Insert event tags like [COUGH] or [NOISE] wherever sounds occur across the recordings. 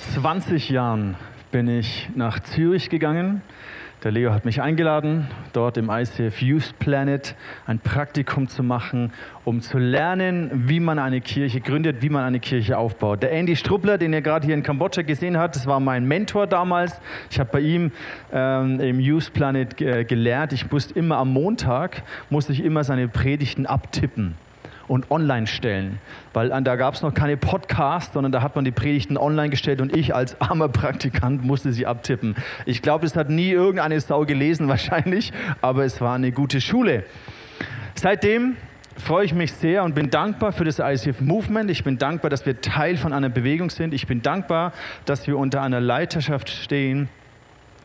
20 Jahren bin ich nach Zürich gegangen. Der Leo hat mich eingeladen, dort im ICF Youth Planet ein Praktikum zu machen, um zu lernen, wie man eine Kirche gründet, wie man eine Kirche aufbaut. Der Andy Struppler, den ihr gerade hier in Kambodscha gesehen habt, das war mein Mentor damals. Ich habe bei ihm ähm, im Youth Planet äh, gelernt. Ich musste immer am Montag, musste ich immer seine Predigten abtippen und online stellen. Weil da gab es noch keine Podcasts, sondern da hat man die Predigten online gestellt und ich als armer Praktikant musste sie abtippen. Ich glaube, das hat nie irgendeine Sau gelesen [LAUGHS] wahrscheinlich, aber es war eine gute Schule. Seitdem freue ich mich sehr und bin dankbar für das ICF Movement. Ich bin dankbar, dass wir Teil von einer Bewegung sind. Ich bin dankbar, dass wir unter einer Leiterschaft stehen,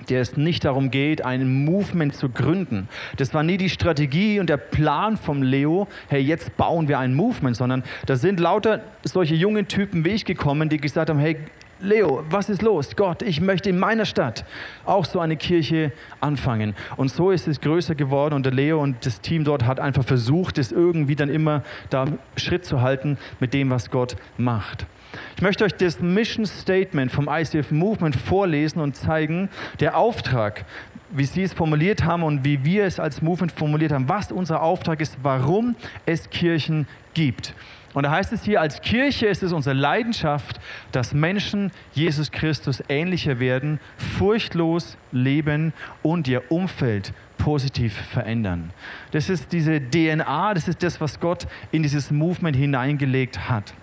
der es nicht darum geht, ein Movement zu gründen. Das war nie die Strategie und der Plan vom Leo, hey, jetzt bauen wir ein Movement, sondern da sind lauter solche jungen Typen wie ich gekommen, die gesagt haben, hey, Leo, was ist los? Gott, ich möchte in meiner Stadt auch so eine Kirche anfangen. Und so ist es größer geworden und der Leo und das Team dort hat einfach versucht, es irgendwie dann immer da Schritt zu halten mit dem, was Gott macht. Ich möchte euch das Mission Statement vom ICF Movement vorlesen und zeigen, der Auftrag, wie Sie es formuliert haben und wie wir es als Movement formuliert haben, was unser Auftrag ist, warum es Kirchen gibt. Und da heißt es hier, als Kirche ist es unsere Leidenschaft, dass Menschen Jesus Christus ähnlicher werden, furchtlos leben und ihr Umfeld positiv verändern. Das ist diese DNA, das ist das, was Gott in dieses Movement hineingelegt hat.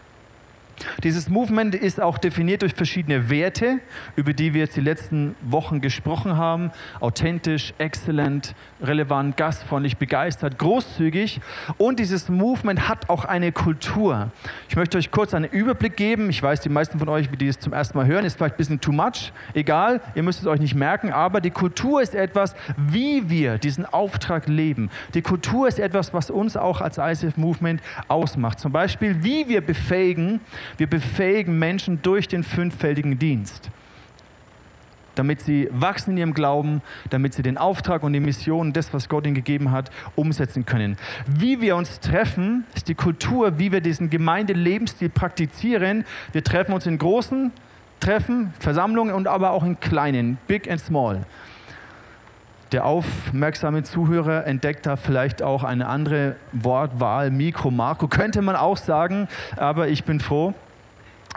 Dieses Movement ist auch definiert durch verschiedene Werte, über die wir jetzt die letzten Wochen gesprochen haben. Authentisch, exzellent, relevant, gastfreundlich, begeistert, großzügig. Und dieses Movement hat auch eine Kultur. Ich möchte euch kurz einen Überblick geben. Ich weiß, die meisten von euch, die es zum ersten Mal hören, ist vielleicht ein bisschen too much. Egal, ihr müsst es euch nicht merken. Aber die Kultur ist etwas, wie wir diesen Auftrag leben. Die Kultur ist etwas, was uns auch als ICF Movement ausmacht. Zum Beispiel, wie wir befähigen, wir befähigen Menschen durch den fünffältigen Dienst, damit sie wachsen in ihrem Glauben, damit sie den Auftrag und die Mission, das, was Gott ihnen gegeben hat, umsetzen können. Wie wir uns treffen, ist die Kultur, wie wir diesen Gemeindelebensstil praktizieren. Wir treffen uns in großen Treffen, Versammlungen und aber auch in kleinen, big and small. Der aufmerksame Zuhörer entdeckt da vielleicht auch eine andere Wortwahl, Mikro, Marco, könnte man auch sagen, aber ich bin froh,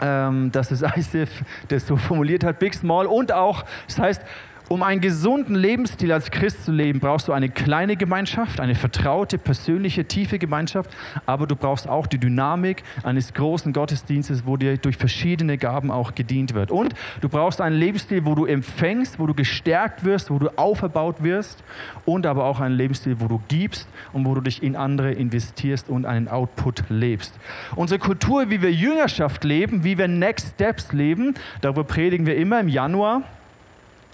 ähm, dass das [LAUGHS] ISIF das so formuliert hat, Big Small und auch, das heißt, um einen gesunden Lebensstil als Christ zu leben, brauchst du eine kleine Gemeinschaft, eine vertraute, persönliche, tiefe Gemeinschaft, aber du brauchst auch die Dynamik eines großen Gottesdienstes, wo dir durch verschiedene Gaben auch gedient wird. Und du brauchst einen Lebensstil, wo du empfängst, wo du gestärkt wirst, wo du auferbaut wirst und aber auch einen Lebensstil, wo du gibst und wo du dich in andere investierst und einen Output lebst. Unsere Kultur, wie wir Jüngerschaft leben, wie wir Next Steps leben, darüber predigen wir immer im Januar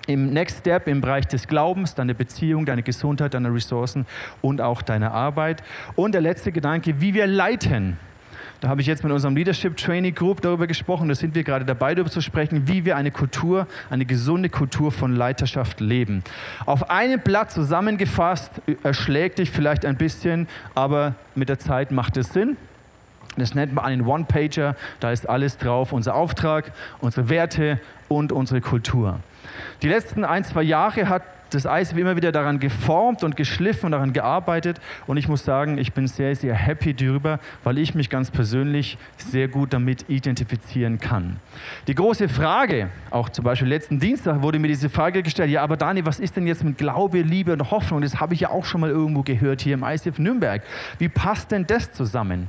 im Next Step im Bereich des Glaubens, deine Beziehung, deine Gesundheit, deine Ressourcen und auch deine Arbeit. Und der letzte Gedanke, wie wir leiten. Da habe ich jetzt mit unserem Leadership Training Group darüber gesprochen. Da sind wir gerade dabei, darüber zu sprechen, wie wir eine Kultur, eine gesunde Kultur von Leiterschaft leben. Auf einem Blatt zusammengefasst erschlägt dich vielleicht ein bisschen, aber mit der Zeit macht es Sinn. Das nennt man einen One-Pager. Da ist alles drauf: unser Auftrag, unsere Werte und unsere Kultur. Die letzten ein, zwei Jahre hat das Eis immer wieder daran geformt und geschliffen und daran gearbeitet. Und ich muss sagen, ich bin sehr, sehr happy darüber, weil ich mich ganz persönlich sehr gut damit identifizieren kann. Die große Frage, auch zum Beispiel letzten Dienstag wurde mir diese Frage gestellt, ja, aber Dani, was ist denn jetzt mit Glaube, Liebe und Hoffnung? Das habe ich ja auch schon mal irgendwo gehört hier im ICF Nürnberg. Wie passt denn das zusammen?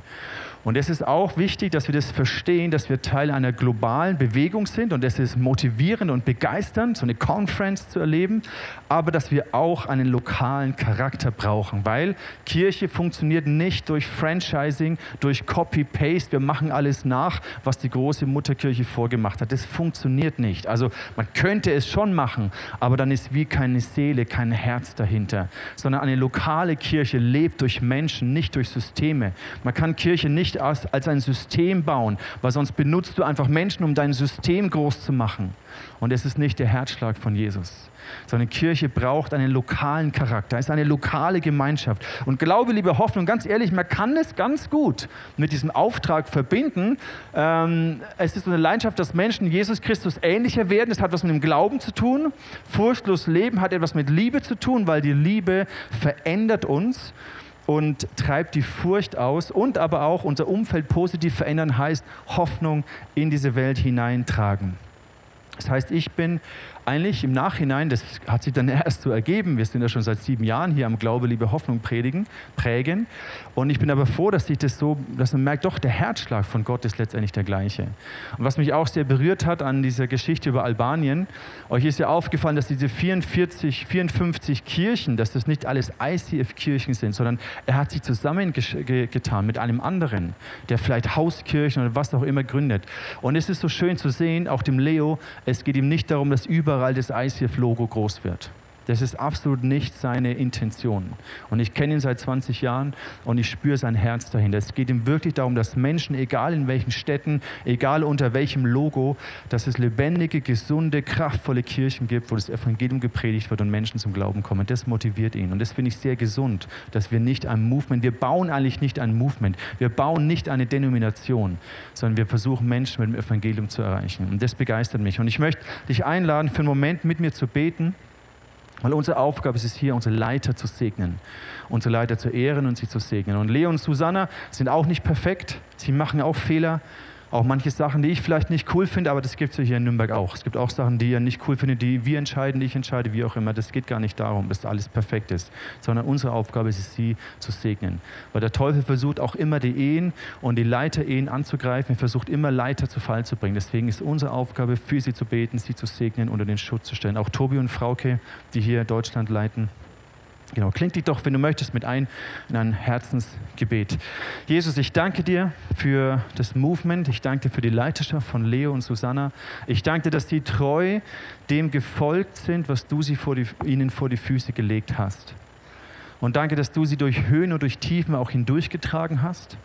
Und es ist auch wichtig, dass wir das verstehen, dass wir Teil einer globalen Bewegung sind und es ist motivierend und begeisternd, so eine Conference zu erleben, aber dass wir auch einen lokalen Charakter brauchen, weil Kirche funktioniert nicht durch Franchising, durch Copy-Paste, wir machen alles nach, was die große Mutterkirche vorgemacht hat. Das funktioniert nicht. Also man könnte es schon machen, aber dann ist wie keine Seele, kein Herz dahinter, sondern eine lokale Kirche lebt durch Menschen, nicht durch Systeme. Man kann Kirche nicht als, als ein System bauen, weil sonst benutzt du einfach Menschen, um dein System groß zu machen. Und es ist nicht der Herzschlag von Jesus sondern Kirche braucht einen lokalen Charakter, ist eine lokale Gemeinschaft. Und Glaube, liebe Hoffnung, ganz ehrlich, man kann es ganz gut mit diesem Auftrag verbinden. Ähm, es ist eine Leidenschaft, dass Menschen Jesus Christus ähnlicher werden. Es hat was mit dem Glauben zu tun. Furchtlos Leben hat etwas mit Liebe zu tun, weil die Liebe verändert uns und treibt die Furcht aus und aber auch unser Umfeld positiv verändern heißt Hoffnung in diese Welt hineintragen. Das heißt, ich bin eigentlich im Nachhinein, das hat sich dann [LAUGHS] erst so ergeben, wir sind ja schon seit sieben Jahren hier am Glaube, Liebe, Hoffnung predigen, prägen. Und ich bin aber froh, dass sich das so, dass man merkt, doch, der Herzschlag von Gott ist letztendlich der gleiche. Und was mich auch sehr berührt hat an dieser Geschichte über Albanien, euch ist ja aufgefallen, dass diese 44, 54 Kirchen, dass das nicht alles ICF-Kirchen sind, sondern er hat sich zusammengetan mit einem anderen, der vielleicht Hauskirchen oder was auch immer gründet. Und es ist so schön zu sehen, auch dem Leo, es geht ihm nicht darum, dass über überall das ICF-Logo groß wird. Das ist absolut nicht seine Intention. Und ich kenne ihn seit 20 Jahren und ich spüre sein Herz dahinter. Es geht ihm wirklich darum, dass Menschen, egal in welchen Städten, egal unter welchem Logo, dass es lebendige, gesunde, kraftvolle Kirchen gibt, wo das Evangelium gepredigt wird und Menschen zum Glauben kommen. Das motiviert ihn. Und das finde ich sehr gesund, dass wir nicht ein Movement, wir bauen eigentlich nicht ein Movement, wir bauen nicht eine Denomination, sondern wir versuchen Menschen mit dem Evangelium zu erreichen. Und das begeistert mich. Und ich möchte dich einladen, für einen Moment mit mir zu beten. Weil unsere Aufgabe ist es hier, unsere Leiter zu segnen, unsere Leiter zu ehren und sie zu segnen. Und Leo und Susanna sind auch nicht perfekt, sie machen auch Fehler, auch manche Sachen, die ich vielleicht nicht cool finde, aber das gibt es ja hier in Nürnberg auch. Es gibt auch Sachen, die ihr nicht cool findet, die wir entscheiden, ich entscheide, wie auch immer. Das geht gar nicht darum, dass alles perfekt ist, sondern unsere Aufgabe ist es, sie zu segnen. Weil der Teufel versucht auch immer die Ehen und die Leiter-Ehen anzugreifen. Er versucht immer Leiter zu Fall zu bringen. Deswegen ist unsere Aufgabe, für sie zu beten, sie zu segnen, unter den Schutz zu stellen. Auch Tobi und Frauke, die hier Deutschland leiten. Genau, klingt dich doch, wenn du möchtest, mit ein in ein Herzensgebet. Jesus, ich danke dir für das Movement. Ich danke dir für die Leiterschaft von Leo und Susanna. Ich danke dir, dass sie treu dem gefolgt sind, was du sie vor die, ihnen vor die Füße gelegt hast. Und danke, dass du sie durch Höhen und durch Tiefen auch hindurchgetragen hast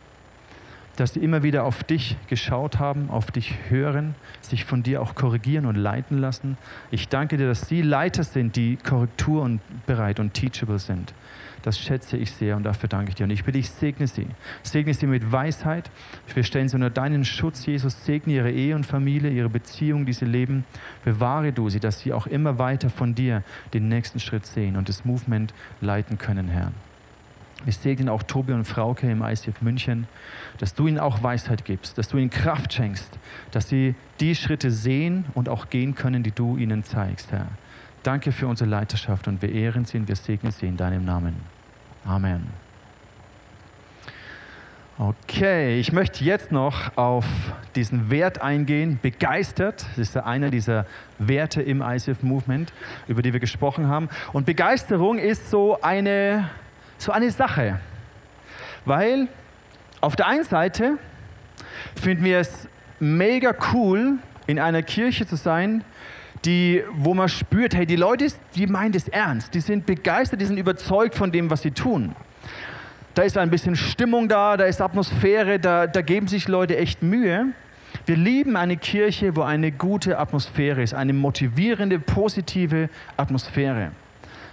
dass sie immer wieder auf dich geschaut haben, auf dich hören, sich von dir auch korrigieren und leiten lassen. Ich danke dir, dass sie Leiter sind, die korrektur und bereit und teachable sind. Das schätze ich sehr und dafür danke ich dir. Und ich bitte dich, segne sie. Segne sie mit Weisheit. Wir stellen sie unter deinen Schutz, Jesus. Segne ihre Ehe und Familie, ihre Beziehung, die sie leben. Bewahre du sie, dass sie auch immer weiter von dir den nächsten Schritt sehen und das Movement leiten können, Herr. Wir segnen auch Tobi und Frauke im ICF München, dass du ihnen auch Weisheit gibst, dass du ihnen Kraft schenkst, dass sie die Schritte sehen und auch gehen können, die du ihnen zeigst, Herr. Danke für unsere Leiterschaft und wir ehren sie und wir segnen sie in deinem Namen. Amen. Okay, ich möchte jetzt noch auf diesen Wert eingehen. Begeistert, das ist einer dieser Werte im ICF Movement, über die wir gesprochen haben. Und Begeisterung ist so eine so eine Sache. Weil auf der einen Seite finden wir es mega cool, in einer Kirche zu sein, die, wo man spürt, hey, die Leute, die meinen das ernst, die sind begeistert, die sind überzeugt von dem, was sie tun. Da ist ein bisschen Stimmung da, da ist Atmosphäre, da, da geben sich Leute echt Mühe. Wir lieben eine Kirche, wo eine gute Atmosphäre ist, eine motivierende, positive Atmosphäre.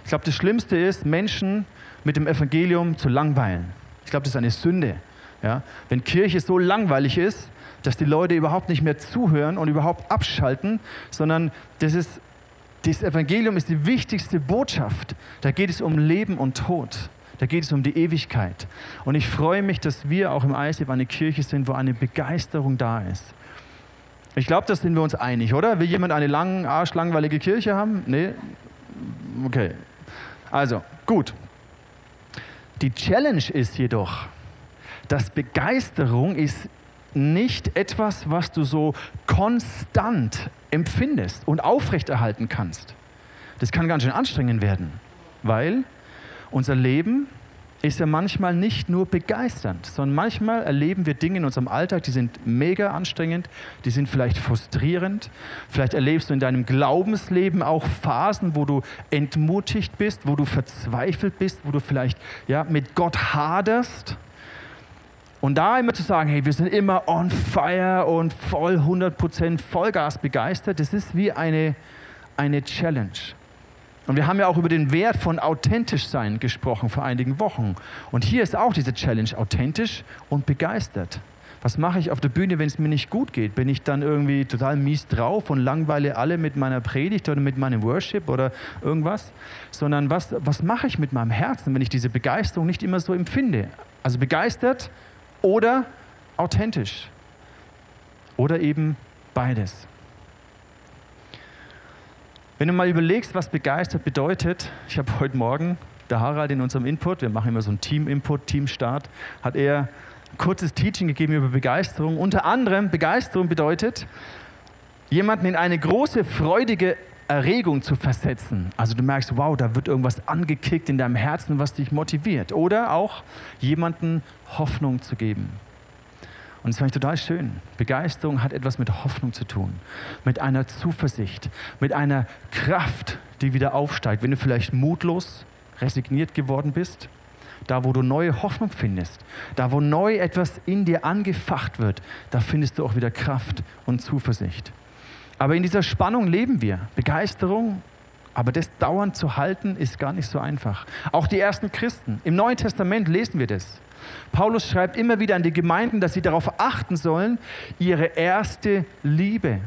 Ich glaube, das Schlimmste ist, Menschen mit dem Evangelium zu langweilen. Ich glaube, das ist eine Sünde. Ja? Wenn Kirche so langweilig ist, dass die Leute überhaupt nicht mehr zuhören und überhaupt abschalten, sondern das ist, das Evangelium ist die wichtigste Botschaft. Da geht es um Leben und Tod. Da geht es um die Ewigkeit. Und ich freue mich, dass wir auch im ISF eine Kirche sind, wo eine Begeisterung da ist. Ich glaube, da sind wir uns einig, oder? Will jemand eine lang, arschlangweilige Kirche haben? Nee? Okay. Also, gut. Die Challenge ist jedoch, dass Begeisterung ist nicht etwas, was du so konstant empfindest und aufrechterhalten kannst. Das kann ganz schön anstrengend werden, weil unser Leben ist ja manchmal nicht nur begeisternd, sondern manchmal erleben wir Dinge in unserem Alltag, die sind mega anstrengend, die sind vielleicht frustrierend. Vielleicht erlebst du in deinem Glaubensleben auch Phasen, wo du entmutigt bist, wo du verzweifelt bist, wo du vielleicht ja, mit Gott haderst. Und da immer zu sagen, hey, wir sind immer on fire und voll 100% Vollgas begeistert, das ist wie eine, eine Challenge. Und wir haben ja auch über den Wert von authentisch sein gesprochen vor einigen Wochen. Und hier ist auch diese Challenge, authentisch und begeistert. Was mache ich auf der Bühne, wenn es mir nicht gut geht? Bin ich dann irgendwie total mies drauf und langweile alle mit meiner Predigt oder mit meinem Worship oder irgendwas? Sondern was, was mache ich mit meinem Herzen, wenn ich diese Begeisterung nicht immer so empfinde? Also begeistert oder authentisch. Oder eben beides. Wenn du mal überlegst, was begeistert bedeutet, ich habe heute Morgen, der Harald in unserem Input, wir machen immer so einen Team-Input, Team-Start, hat er kurzes Teaching gegeben über Begeisterung. Unter anderem, Begeisterung bedeutet, jemanden in eine große, freudige Erregung zu versetzen. Also du merkst, wow, da wird irgendwas angekickt in deinem Herzen, was dich motiviert. Oder auch jemanden Hoffnung zu geben. Und das fand ich total schön. Begeisterung hat etwas mit Hoffnung zu tun, mit einer Zuversicht, mit einer Kraft, die wieder aufsteigt. Wenn du vielleicht mutlos, resigniert geworden bist, da wo du neue Hoffnung findest, da wo neu etwas in dir angefacht wird, da findest du auch wieder Kraft und Zuversicht. Aber in dieser Spannung leben wir. Begeisterung, aber das dauernd zu halten, ist gar nicht so einfach. Auch die ersten Christen. Im Neuen Testament lesen wir das. Paulus schreibt immer wieder an die Gemeinden, dass sie darauf achten sollen, ihre erste Liebe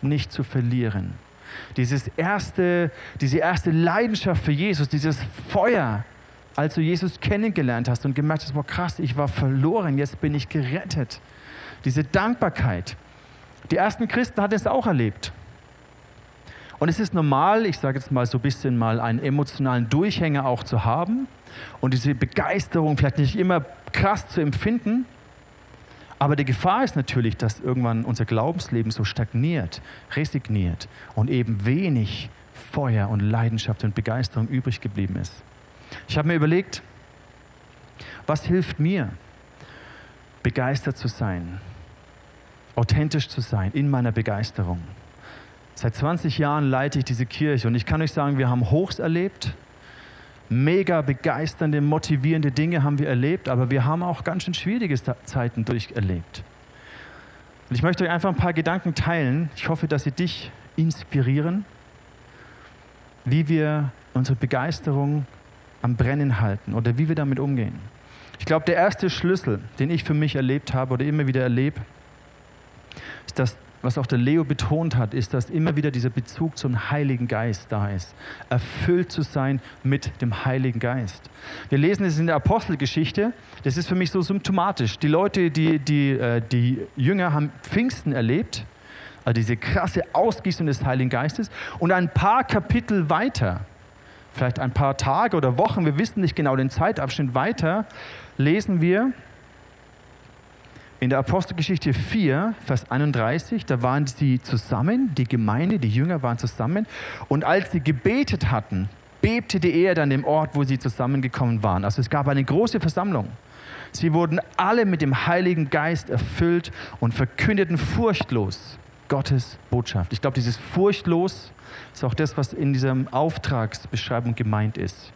nicht zu verlieren. Dieses erste, diese erste Leidenschaft für Jesus, dieses Feuer, als du Jesus kennengelernt hast und gemerkt hast, boah krass, ich war verloren, jetzt bin ich gerettet. Diese Dankbarkeit. Die ersten Christen hatten es auch erlebt. Und es ist normal, ich sage jetzt mal so ein bisschen mal einen emotionalen Durchhänger auch zu haben und diese Begeisterung vielleicht nicht immer krass zu empfinden. Aber die Gefahr ist natürlich, dass irgendwann unser Glaubensleben so stagniert, resigniert und eben wenig Feuer und Leidenschaft und Begeisterung übrig geblieben ist. Ich habe mir überlegt, was hilft mir, begeistert zu sein, authentisch zu sein in meiner Begeisterung. Seit 20 Jahren leite ich diese Kirche und ich kann euch sagen, wir haben Hochs erlebt, mega begeisternde, motivierende Dinge haben wir erlebt, aber wir haben auch ganz schön schwierige Zeiten durcherlebt. Und ich möchte euch einfach ein paar Gedanken teilen. Ich hoffe, dass sie dich inspirieren, wie wir unsere Begeisterung am Brennen halten oder wie wir damit umgehen. Ich glaube, der erste Schlüssel, den ich für mich erlebt habe oder immer wieder erlebe, ist das, was auch der Leo betont hat, ist, dass immer wieder dieser Bezug zum Heiligen Geist da ist. Erfüllt zu sein mit dem Heiligen Geist. Wir lesen es in der Apostelgeschichte. Das ist für mich so symptomatisch. Die Leute, die, die, äh, die Jünger haben Pfingsten erlebt, also diese krasse Ausgießung des Heiligen Geistes. Und ein paar Kapitel weiter, vielleicht ein paar Tage oder Wochen, wir wissen nicht genau den Zeitabschnitt weiter, lesen wir in der Apostelgeschichte 4, Vers 31, da waren sie zusammen, die Gemeinde, die Jünger waren zusammen und als sie gebetet hatten, bebte die Erde an dem Ort, wo sie zusammengekommen waren. Also es gab eine große Versammlung. Sie wurden alle mit dem Heiligen Geist erfüllt und verkündeten furchtlos Gottes Botschaft. Ich glaube, dieses furchtlos ist auch das, was in dieser Auftragsbeschreibung gemeint ist.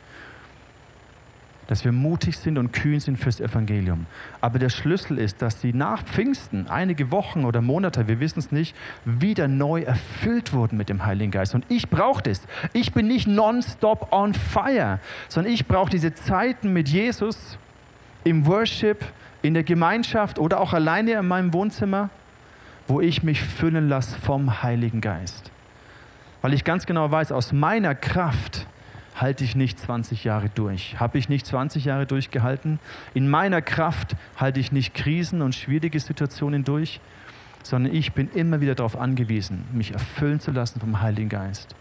Dass wir mutig sind und kühn sind fürs Evangelium. Aber der Schlüssel ist, dass sie nach Pfingsten, einige Wochen oder Monate, wir wissen es nicht, wieder neu erfüllt wurden mit dem Heiligen Geist. Und ich brauche das. Ich bin nicht nonstop on fire, sondern ich brauche diese Zeiten mit Jesus im Worship, in der Gemeinschaft oder auch alleine in meinem Wohnzimmer, wo ich mich füllen lasse vom Heiligen Geist weil ich ganz genau weiß, aus meiner Kraft halte ich nicht 20 Jahre durch. Habe ich nicht 20 Jahre durchgehalten? In meiner Kraft halte ich nicht Krisen und schwierige Situationen durch, sondern ich bin immer wieder darauf angewiesen, mich erfüllen zu lassen vom Heiligen Geist.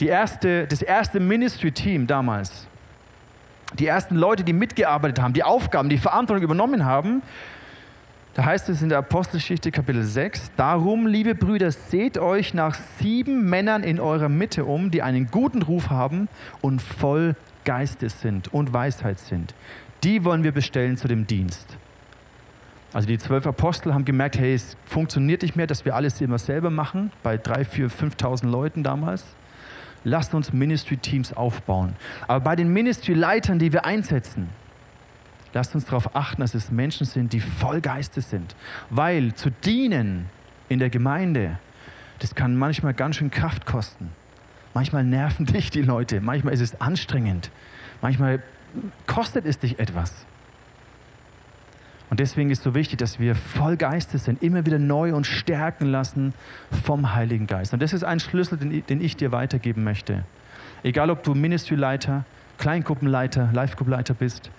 Die erste, das erste Ministry-Team damals, die ersten Leute, die mitgearbeitet haben, die Aufgaben, die Verantwortung übernommen haben, da heißt es in der Apostelgeschichte Kapitel 6, darum, liebe Brüder, seht euch nach sieben Männern in eurer Mitte um, die einen guten Ruf haben und voll Geistes sind und Weisheit sind. Die wollen wir bestellen zu dem Dienst. Also die zwölf Apostel haben gemerkt, hey, es funktioniert nicht mehr, dass wir alles immer selber machen, bei drei, vier, 5.000 Leuten damals. Lasst uns Ministry-Teams aufbauen. Aber bei den Ministry-Leitern, die wir einsetzen, Lasst uns darauf achten, dass es Menschen sind, die voll Geistes sind. Weil zu dienen in der Gemeinde, das kann manchmal ganz schön Kraft kosten. Manchmal nerven [LAUGHS] dich die Leute, manchmal ist es anstrengend, manchmal kostet es dich etwas. Und deswegen ist es so wichtig, dass wir voll Geistes sind, immer wieder neu und stärken lassen vom Heiligen Geist. Und das ist ein Schlüssel, den ich dir weitergeben möchte. Egal, ob du Ministryleiter, Kleingruppenleiter, Live-Gruppenleiter bist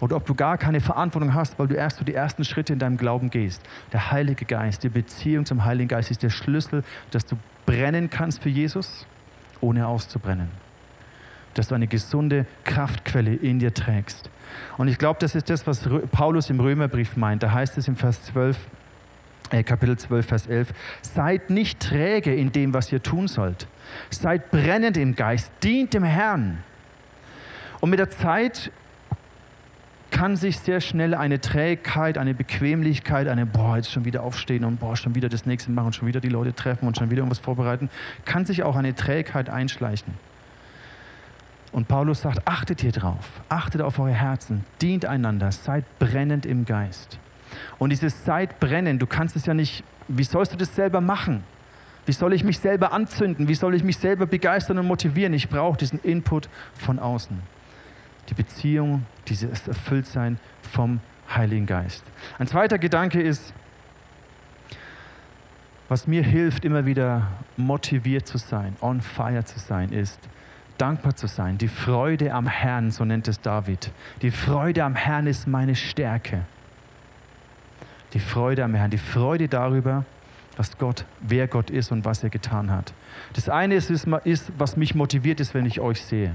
oder ob du gar keine Verantwortung hast, weil du erst so die ersten Schritte in deinem Glauben gehst. Der Heilige Geist, die Beziehung zum Heiligen Geist ist der Schlüssel, dass du brennen kannst für Jesus, ohne auszubrennen. Dass du eine gesunde Kraftquelle in dir trägst. Und ich glaube, das ist das, was Paulus im Römerbrief meint. Da heißt es im Vers 12, äh, Kapitel 12, Vers 11, seid nicht träge in dem, was ihr tun sollt. Seid brennend im Geist, dient dem Herrn. Und mit der Zeit kann sich sehr schnell eine Trägheit, eine Bequemlichkeit, eine, boah, jetzt schon wieder aufstehen und boah, schon wieder das nächste machen und schon wieder die Leute treffen und schon wieder irgendwas vorbereiten, kann sich auch eine Trägheit einschleichen. Und Paulus sagt, achtet hier drauf, achtet auf eure Herzen, dient einander, seid brennend im Geist. Und dieses seid brennend, du kannst es ja nicht, wie sollst du das selber machen? Wie soll ich mich selber anzünden? Wie soll ich mich selber begeistern und motivieren? Ich brauche diesen Input von außen. Die Beziehung, dieses Erfülltsein vom Heiligen Geist. Ein zweiter Gedanke ist, was mir hilft, immer wieder motiviert zu sein, on fire zu sein, ist, dankbar zu sein. Die Freude am Herrn, so nennt es David. Die Freude am Herrn ist meine Stärke. Die Freude am Herrn, die Freude darüber, was Gott, wer Gott ist und was er getan hat. Das eine ist, ist, was mich motiviert ist, wenn ich euch sehe.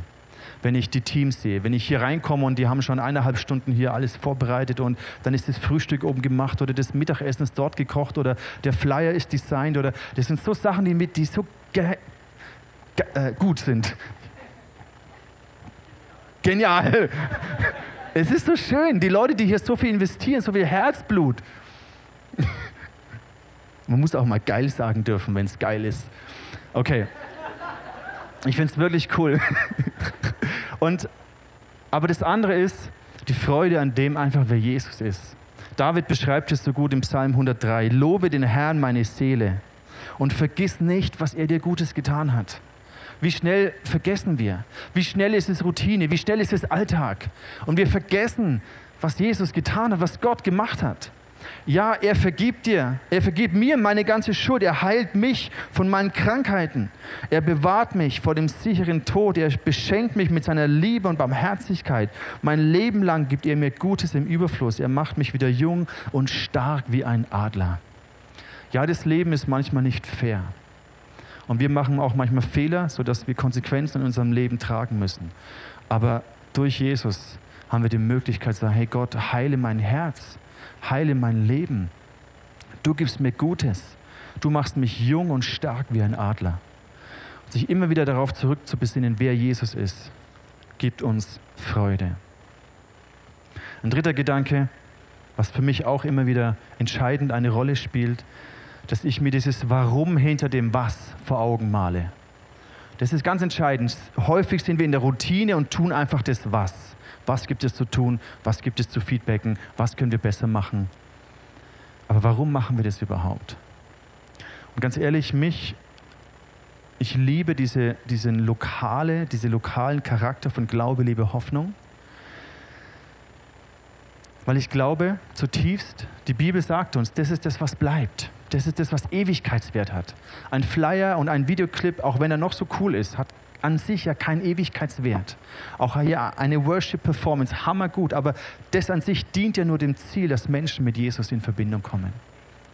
Wenn ich die Teams sehe, wenn ich hier reinkomme und die haben schon eineinhalb Stunden hier alles vorbereitet und dann ist das Frühstück oben gemacht oder das Mittagessen ist dort gekocht oder der Flyer ist designt oder das sind so Sachen, die, mit, die so äh, gut sind. Genial. [LAUGHS] Es ist so schön, die Leute, die hier so viel investieren, so viel Herzblut. [LAUGHS] Man muss auch mal geil sagen dürfen, wenn es geil ist. Okay. Ich finde es wirklich cool. [LAUGHS] Und, aber das andere ist die Freude an dem einfach, wer Jesus ist. David beschreibt es so gut im Psalm 103. Lobe den Herrn meine Seele und vergiss nicht, was er dir Gutes getan hat. Wie schnell vergessen wir? Wie schnell ist es Routine? Wie schnell ist es Alltag? Und wir vergessen, was Jesus getan hat, was Gott gemacht hat. Ja, er vergibt dir, er vergibt mir meine ganze Schuld, er heilt mich von meinen Krankheiten, er bewahrt mich vor dem sicheren Tod, er beschenkt mich mit seiner Liebe und Barmherzigkeit. Mein Leben lang gibt er mir Gutes im Überfluss, er macht mich wieder jung und stark wie ein Adler. Ja, das Leben ist manchmal nicht fair. Und wir machen auch manchmal Fehler, sodass wir Konsequenzen in unserem Leben tragen müssen. Aber durch Jesus haben wir die Möglichkeit zu sagen, hey Gott, heile mein Herz, heile mein Leben. Du gibst mir Gutes. Du machst mich jung und stark wie ein Adler. Und sich immer wieder darauf zurückzubesinnen, wer Jesus ist, gibt uns Freude. Ein dritter Gedanke, was für mich auch immer wieder entscheidend eine Rolle spielt, dass ich mir dieses Warum hinter dem Was vor Augen male. Das ist ganz entscheidend. Häufig sind wir in der Routine und tun einfach das Was. Was gibt es zu tun? Was gibt es zu feedbacken? Was können wir besser machen? Aber warum machen wir das überhaupt? Und ganz ehrlich, mich, ich liebe diese, diesen lokale, diese lokalen Charakter von Glaube, Liebe, Hoffnung. Weil ich glaube zutiefst, die Bibel sagt uns, das ist das, was bleibt. Das ist das, was Ewigkeitswert hat. Ein Flyer und ein Videoclip, auch wenn er noch so cool ist, hat an sich ja keinen Ewigkeitswert. Auch hier eine Worship-Performance, hammergut, aber das an sich dient ja nur dem Ziel, dass Menschen mit Jesus in Verbindung kommen.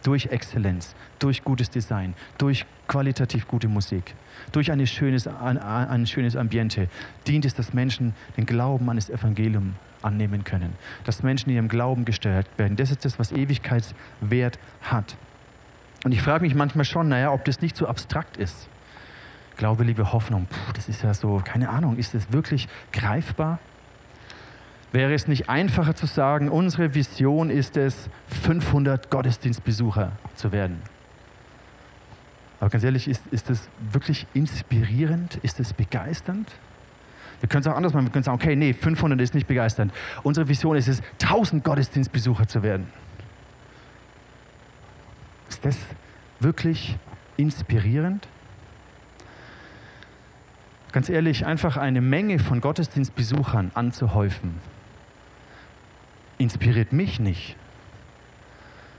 Durch Exzellenz, durch gutes Design, durch qualitativ gute Musik, durch ein schönes, ein, ein schönes Ambiente dient es, dass Menschen den Glauben an das Evangelium annehmen können, dass Menschen in ihrem Glauben gesteuert werden. Das ist das, was Ewigkeitswert hat. Und ich frage mich manchmal schon, naja, ob das nicht so abstrakt ist. Glaube, Liebe, Hoffnung, puh, das ist ja so, keine Ahnung, ist das wirklich greifbar? Wäre es nicht einfacher zu sagen, unsere Vision ist es, 500 Gottesdienstbesucher zu werden? Aber ganz ehrlich, ist, ist das wirklich inspirierend? Ist es begeisternd? Wir können es auch anders machen. Wir können sagen, okay, nee, 500 ist nicht begeisternd. Unsere Vision ist es, 1000 Gottesdienstbesucher zu werden. Ist das wirklich inspirierend? Ganz ehrlich, einfach eine Menge von Gottesdienstbesuchern anzuhäufen, inspiriert mich nicht.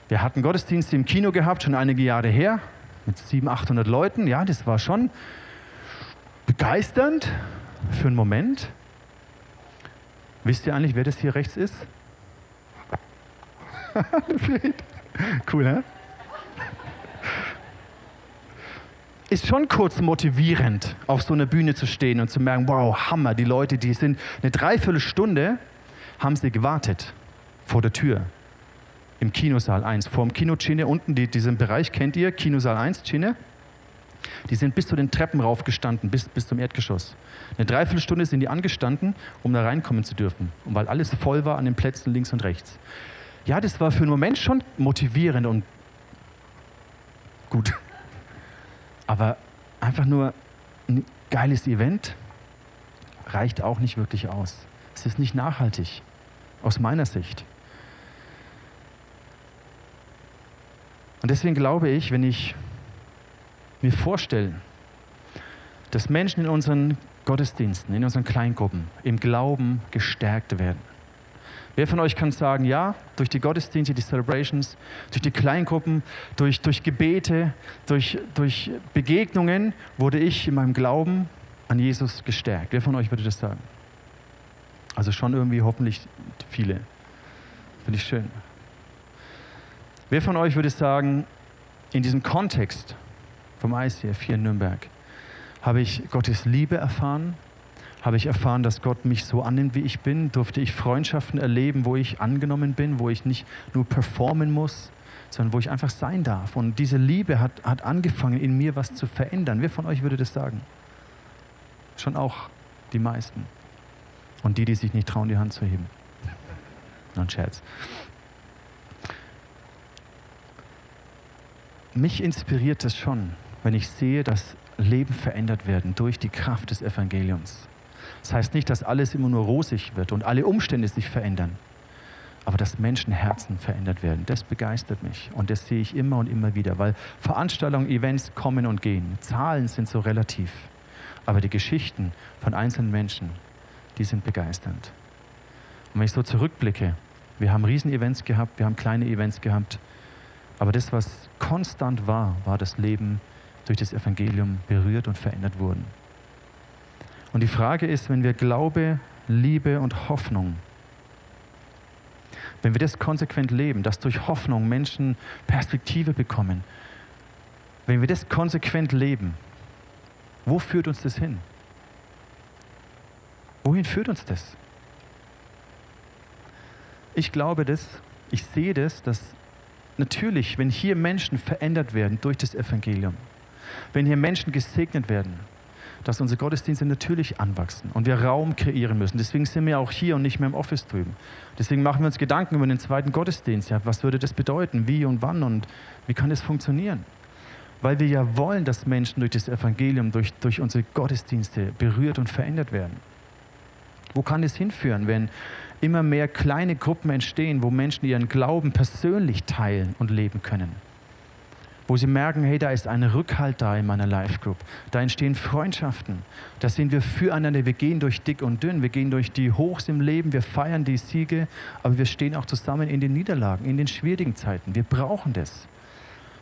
Wir hatten Gottesdienste im Kino gehabt, schon einige Jahre her, mit 700, 800 Leuten. Ja, das war schon begeisternd für einen Moment. Wisst ihr eigentlich, wer das hier rechts ist? [LAUGHS] cool, ne? Ist schon kurz motivierend, auf so einer Bühne zu stehen und zu merken, wow, Hammer, die Leute, die sind eine Dreiviertelstunde, haben sie gewartet vor der Tür im Kinosaal 1. Vor dem Kino Chine unten, die, diesen Bereich kennt ihr, Kinosaal 1 Chine. Die sind bis zu den Treppen raufgestanden, bis, bis zum Erdgeschoss. Eine Dreiviertelstunde sind die angestanden, um da reinkommen zu dürfen. Und weil alles voll war an den Plätzen links und rechts. Ja, das war für einen Moment schon motivierend und gut. Aber einfach nur ein geiles Event reicht auch nicht wirklich aus. Es ist nicht nachhaltig, aus meiner Sicht. Und deswegen glaube ich, wenn ich mir vorstelle, dass Menschen in unseren Gottesdiensten, in unseren Kleingruppen im Glauben gestärkt werden. Wer von euch kann sagen, ja, durch die Gottesdienste, die Celebrations, durch die Kleingruppen, durch, durch Gebete, durch, durch Begegnungen wurde ich in meinem Glauben an Jesus gestärkt. Wer von euch würde das sagen? Also schon irgendwie hoffentlich viele. Finde ich schön. Wer von euch würde sagen, in diesem Kontext vom ICF hier in Nürnberg habe ich Gottes Liebe erfahren, habe ich erfahren, dass Gott mich so annimmt, wie ich bin, durfte ich Freundschaften erleben, wo ich angenommen bin, wo ich nicht nur performen muss, sondern wo ich einfach sein darf. Und diese Liebe hat, hat angefangen, in mir was zu verändern. Wer von euch würde das sagen? Schon auch die meisten. Und die, die sich nicht trauen, die Hand zu heben. [LAUGHS] Noch ein Scherz. mich inspiriert es schon, wenn ich sehe, dass Leben verändert werden durch die Kraft des Evangeliums. Das heißt nicht, dass alles immer nur rosig wird und alle Umstände sich verändern, aber dass Menschenherzen verändert werden. Das begeistert mich und das sehe ich immer und immer wieder, weil Veranstaltungen, Events kommen und gehen. Zahlen sind so relativ, aber die Geschichten von einzelnen Menschen, die sind begeisternd. Und wenn ich so zurückblicke, wir haben Riesenevents gehabt, wir haben kleine Events gehabt, aber das, was konstant war, war das Leben durch das Evangelium berührt und verändert wurden. Und die Frage ist, wenn wir Glaube, Liebe und Hoffnung, wenn wir das konsequent leben, dass durch Hoffnung Menschen Perspektive bekommen, wenn wir das konsequent leben, wo führt uns das hin? Wohin führt uns das? Ich glaube das, ich sehe das, dass natürlich, wenn hier Menschen verändert werden durch das Evangelium, wenn hier Menschen gesegnet werden, dass unsere Gottesdienste natürlich anwachsen und wir Raum kreieren müssen. Deswegen sind wir auch hier und nicht mehr im Office drüben. Deswegen machen wir uns Gedanken über den zweiten Gottesdienst. Ja, was würde das bedeuten? Wie und wann und wie kann das funktionieren? Weil wir ja wollen, dass Menschen durch das Evangelium, durch, durch unsere Gottesdienste berührt und verändert werden. Wo kann es hinführen, wenn immer mehr kleine Gruppen entstehen, wo Menschen ihren Glauben persönlich teilen und leben können. Wo sie merken, hey, da ist ein Rückhalt da in meiner Life Group. Da entstehen Freundschaften. Da sind wir füreinander. Wir gehen durch dick und dünn. Wir gehen durch die Hochs im Leben. Wir feiern die Siege. Aber wir stehen auch zusammen in den Niederlagen, in den schwierigen Zeiten. Wir brauchen das.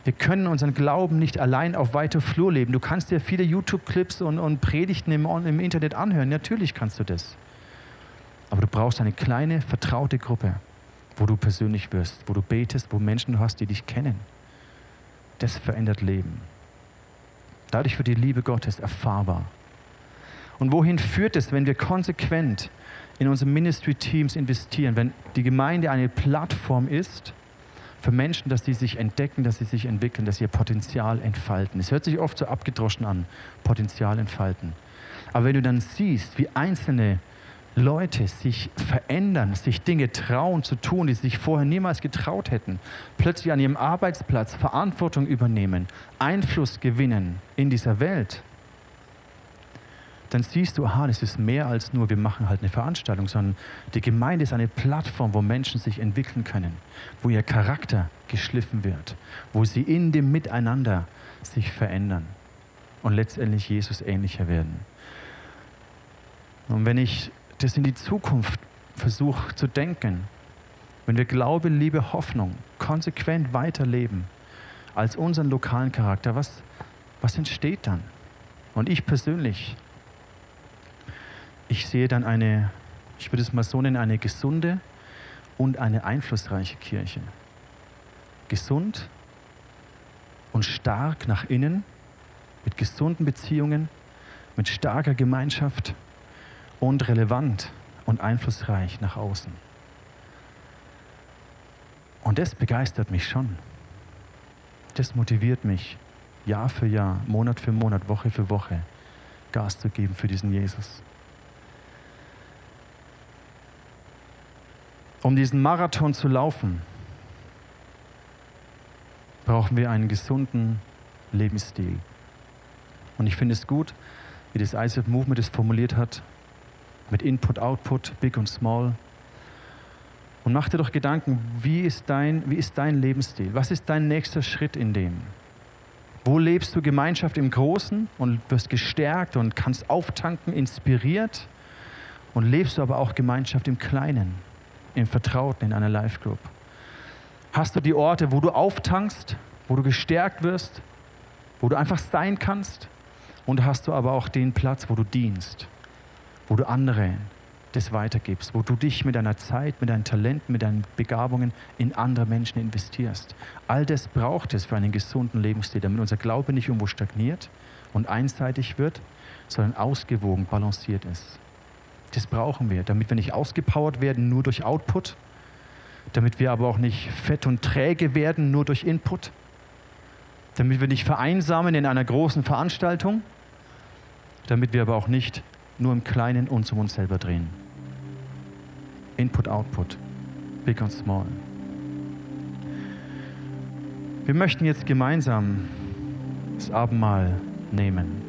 Wir können unseren Glauben nicht allein auf weiter Flur leben. Du kannst dir viele YouTube-Clips und, und Predigten im, im Internet anhören. Natürlich kannst du das. Aber du brauchst eine kleine, vertraute Gruppe, wo du persönlich wirst, wo du betest, wo Menschen hast, die dich kennen. Das verändert Leben. Dadurch wird die Liebe Gottes erfahrbar. Und wohin führt es, wenn wir konsequent in unsere Ministry-Teams investieren, wenn die Gemeinde eine Plattform ist für Menschen, dass sie sich entdecken, dass sie sich entwickeln, dass sie ihr Potenzial entfalten. Es hört sich oft so abgedroschen an, Potenzial entfalten. Aber wenn du dann siehst, wie einzelne Leute sich verändern, sich Dinge trauen zu tun, die sie sich vorher niemals getraut hätten, plötzlich an ihrem Arbeitsplatz Verantwortung übernehmen, Einfluss gewinnen in dieser Welt, dann siehst du, aha, das ist mehr als nur, wir machen halt eine Veranstaltung, sondern die Gemeinde ist eine Plattform, wo Menschen sich entwickeln können, wo ihr Charakter geschliffen wird, wo sie in dem Miteinander sich verändern und letztendlich Jesus ähnlicher werden. Und wenn ich das in die Zukunft versuche zu denken, wenn wir Glaube, Liebe, Hoffnung konsequent weiterleben als unseren lokalen Charakter, was, was entsteht dann? Und ich persönlich ich sehe dann eine, ich würde es mal so nennen, eine gesunde und eine einflussreiche Kirche. Gesund und stark nach innen, mit gesunden Beziehungen, mit starker Gemeinschaft und relevant und einflussreich nach außen. Und das begeistert mich schon. Das motiviert mich, Jahr für Jahr, Monat für Monat, Woche für Woche Gas zu geben für diesen Jesus. Um diesen Marathon zu laufen, brauchen wir einen gesunden Lebensstil. Und ich finde es gut, wie das ISF Movement es formuliert hat, mit Input, Output, Big und Small. Und mach dir doch Gedanken, wie ist, dein, wie ist dein Lebensstil? Was ist dein nächster Schritt in dem? Wo lebst du Gemeinschaft im Großen und wirst gestärkt und kannst auftanken, inspiriert? Und lebst du aber auch Gemeinschaft im Kleinen? im Vertrauten, in einer Live-Group? Hast du die Orte, wo du auftankst, wo du gestärkt wirst, wo du einfach sein kannst? Und hast du aber auch den Platz, wo du dienst, wo du andere das weitergibst, wo du dich mit deiner Zeit, mit deinen Talenten, mit deinen Begabungen in andere Menschen investierst. All das braucht es für einen gesunden Lebensstil, damit unser Glaube nicht irgendwo stagniert und einseitig wird, sondern ausgewogen, balanciert ist. Das brauchen wir, damit wir nicht ausgepowert werden nur durch Output, damit wir aber auch nicht fett und träge werden nur durch Input, damit wir nicht vereinsamen in einer großen Veranstaltung, damit wir aber auch nicht nur im Kleinen uns um uns selber drehen. Input, Output, Big und Small. Wir möchten jetzt gemeinsam das Abendmahl nehmen.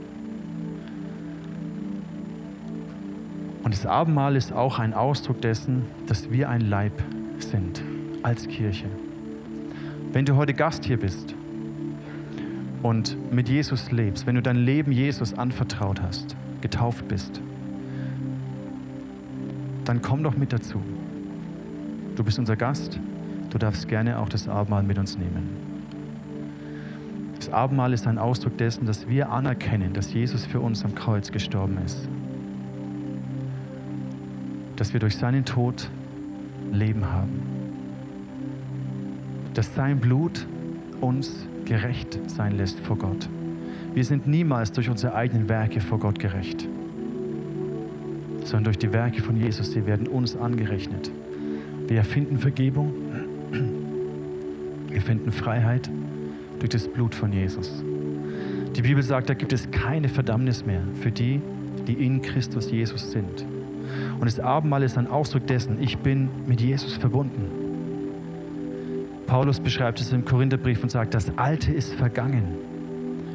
Und das Abendmahl ist auch ein Ausdruck dessen, dass wir ein Leib sind als Kirche. Wenn du heute Gast hier bist und mit Jesus lebst, wenn du dein Leben Jesus anvertraut hast, getauft bist, dann komm doch mit dazu. Du bist unser Gast, du darfst gerne auch das Abendmahl mit uns nehmen. Das Abendmahl ist ein Ausdruck dessen, dass wir anerkennen, dass Jesus für uns am Kreuz gestorben ist dass wir durch seinen Tod Leben haben. Dass sein Blut uns gerecht sein lässt vor Gott. Wir sind niemals durch unsere eigenen Werke vor Gott gerecht, sondern durch die Werke von Jesus, die werden uns angerechnet. Wir erfinden Vergebung, wir finden Freiheit durch das Blut von Jesus. Die Bibel sagt, da gibt es keine Verdammnis mehr für die, die in Christus Jesus sind. Und das Abendmahl ist ein Ausdruck dessen, ich bin mit Jesus verbunden. Paulus beschreibt es im Korintherbrief und sagt, das Alte ist vergangen.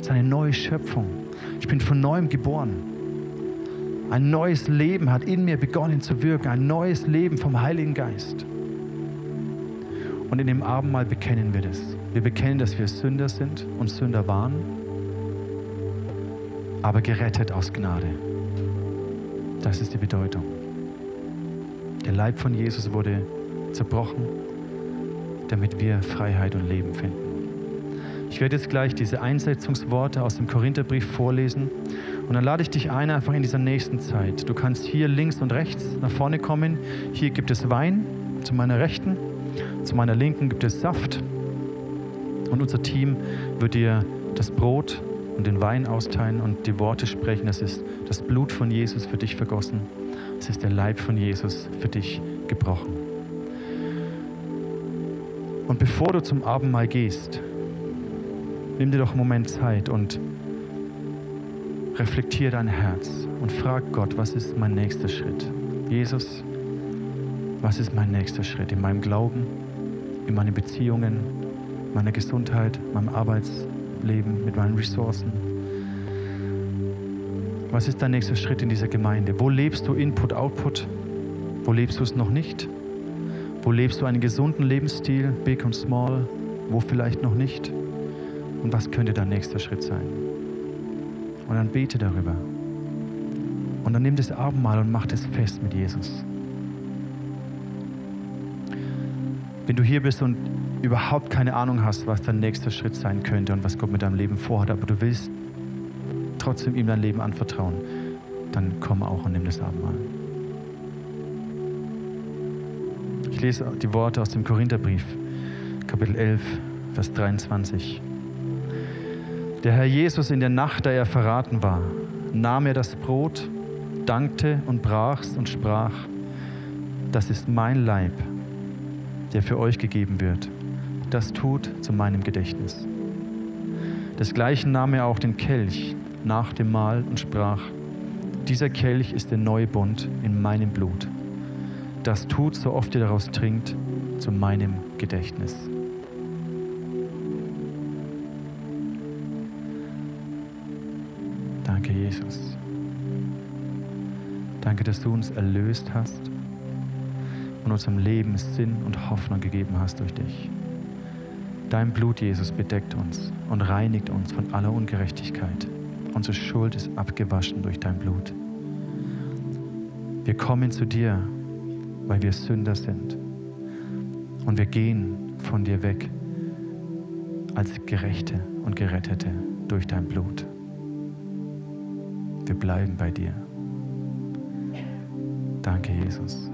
Es ist eine neue Schöpfung. Ich bin von neuem geboren. Ein neues Leben hat in mir begonnen zu wirken, ein neues Leben vom Heiligen Geist. Und in dem Abendmahl bekennen wir das. Wir bekennen, dass wir Sünder sind und Sünder waren, aber gerettet aus Gnade. Das ist die Bedeutung. Der Leib von Jesus wurde zerbrochen, damit wir Freiheit und Leben finden. Ich werde jetzt gleich diese Einsetzungsworte aus dem Korintherbrief vorlesen und dann lade ich dich ein, einfach in dieser nächsten Zeit. Du kannst hier links und rechts nach vorne kommen. Hier gibt es Wein zu meiner Rechten, zu meiner Linken gibt es Saft und unser Team wird dir das Brot und den Wein austeilen und die Worte sprechen. Es ist das Blut von Jesus für dich vergossen. Es ist der Leib von Jesus für dich gebrochen. Und bevor du zum Abendmahl gehst, nimm dir doch einen Moment Zeit und reflektier dein Herz und frag Gott, was ist mein nächster Schritt? Jesus, was ist mein nächster Schritt in meinem Glauben, in meinen Beziehungen, meiner Gesundheit, meinem Arbeitsleben, mit meinen Ressourcen? Was ist dein nächster Schritt in dieser Gemeinde? Wo lebst du Input, Output? Wo lebst du es noch nicht? Wo lebst du einen gesunden Lebensstil, big und small? Wo vielleicht noch nicht? Und was könnte dein nächster Schritt sein? Und dann bete darüber. Und dann nimm das Abendmahl und mach das fest mit Jesus. Wenn du hier bist und überhaupt keine Ahnung hast, was dein nächster Schritt sein könnte und was Gott mit deinem Leben vorhat, aber du willst trotzdem ihm dein Leben anvertrauen, dann komm auch und nimm das Abendmahl. Ich lese die Worte aus dem Korintherbrief, Kapitel 11, Vers 23. Der Herr Jesus in der Nacht, da er verraten war, nahm er das Brot, dankte und brach's und sprach, das ist mein Leib, der für euch gegeben wird. Das tut zu meinem Gedächtnis. Desgleichen nahm er auch den Kelch nach dem Mahl und sprach, dieser Kelch ist der neue Bund in meinem Blut. Das tut, so oft ihr daraus trinkt, zu meinem Gedächtnis. Jesus. Danke, dass du uns erlöst hast und unserem Leben Sinn und Hoffnung gegeben hast durch dich. Dein Blut, Jesus, bedeckt uns und reinigt uns von aller Ungerechtigkeit. Unsere Schuld ist abgewaschen durch dein Blut. Wir kommen zu dir, weil wir Sünder sind. Und wir gehen von dir weg als Gerechte und Gerettete durch dein Blut. Wir bleiben bei dir. Danke, Jesus.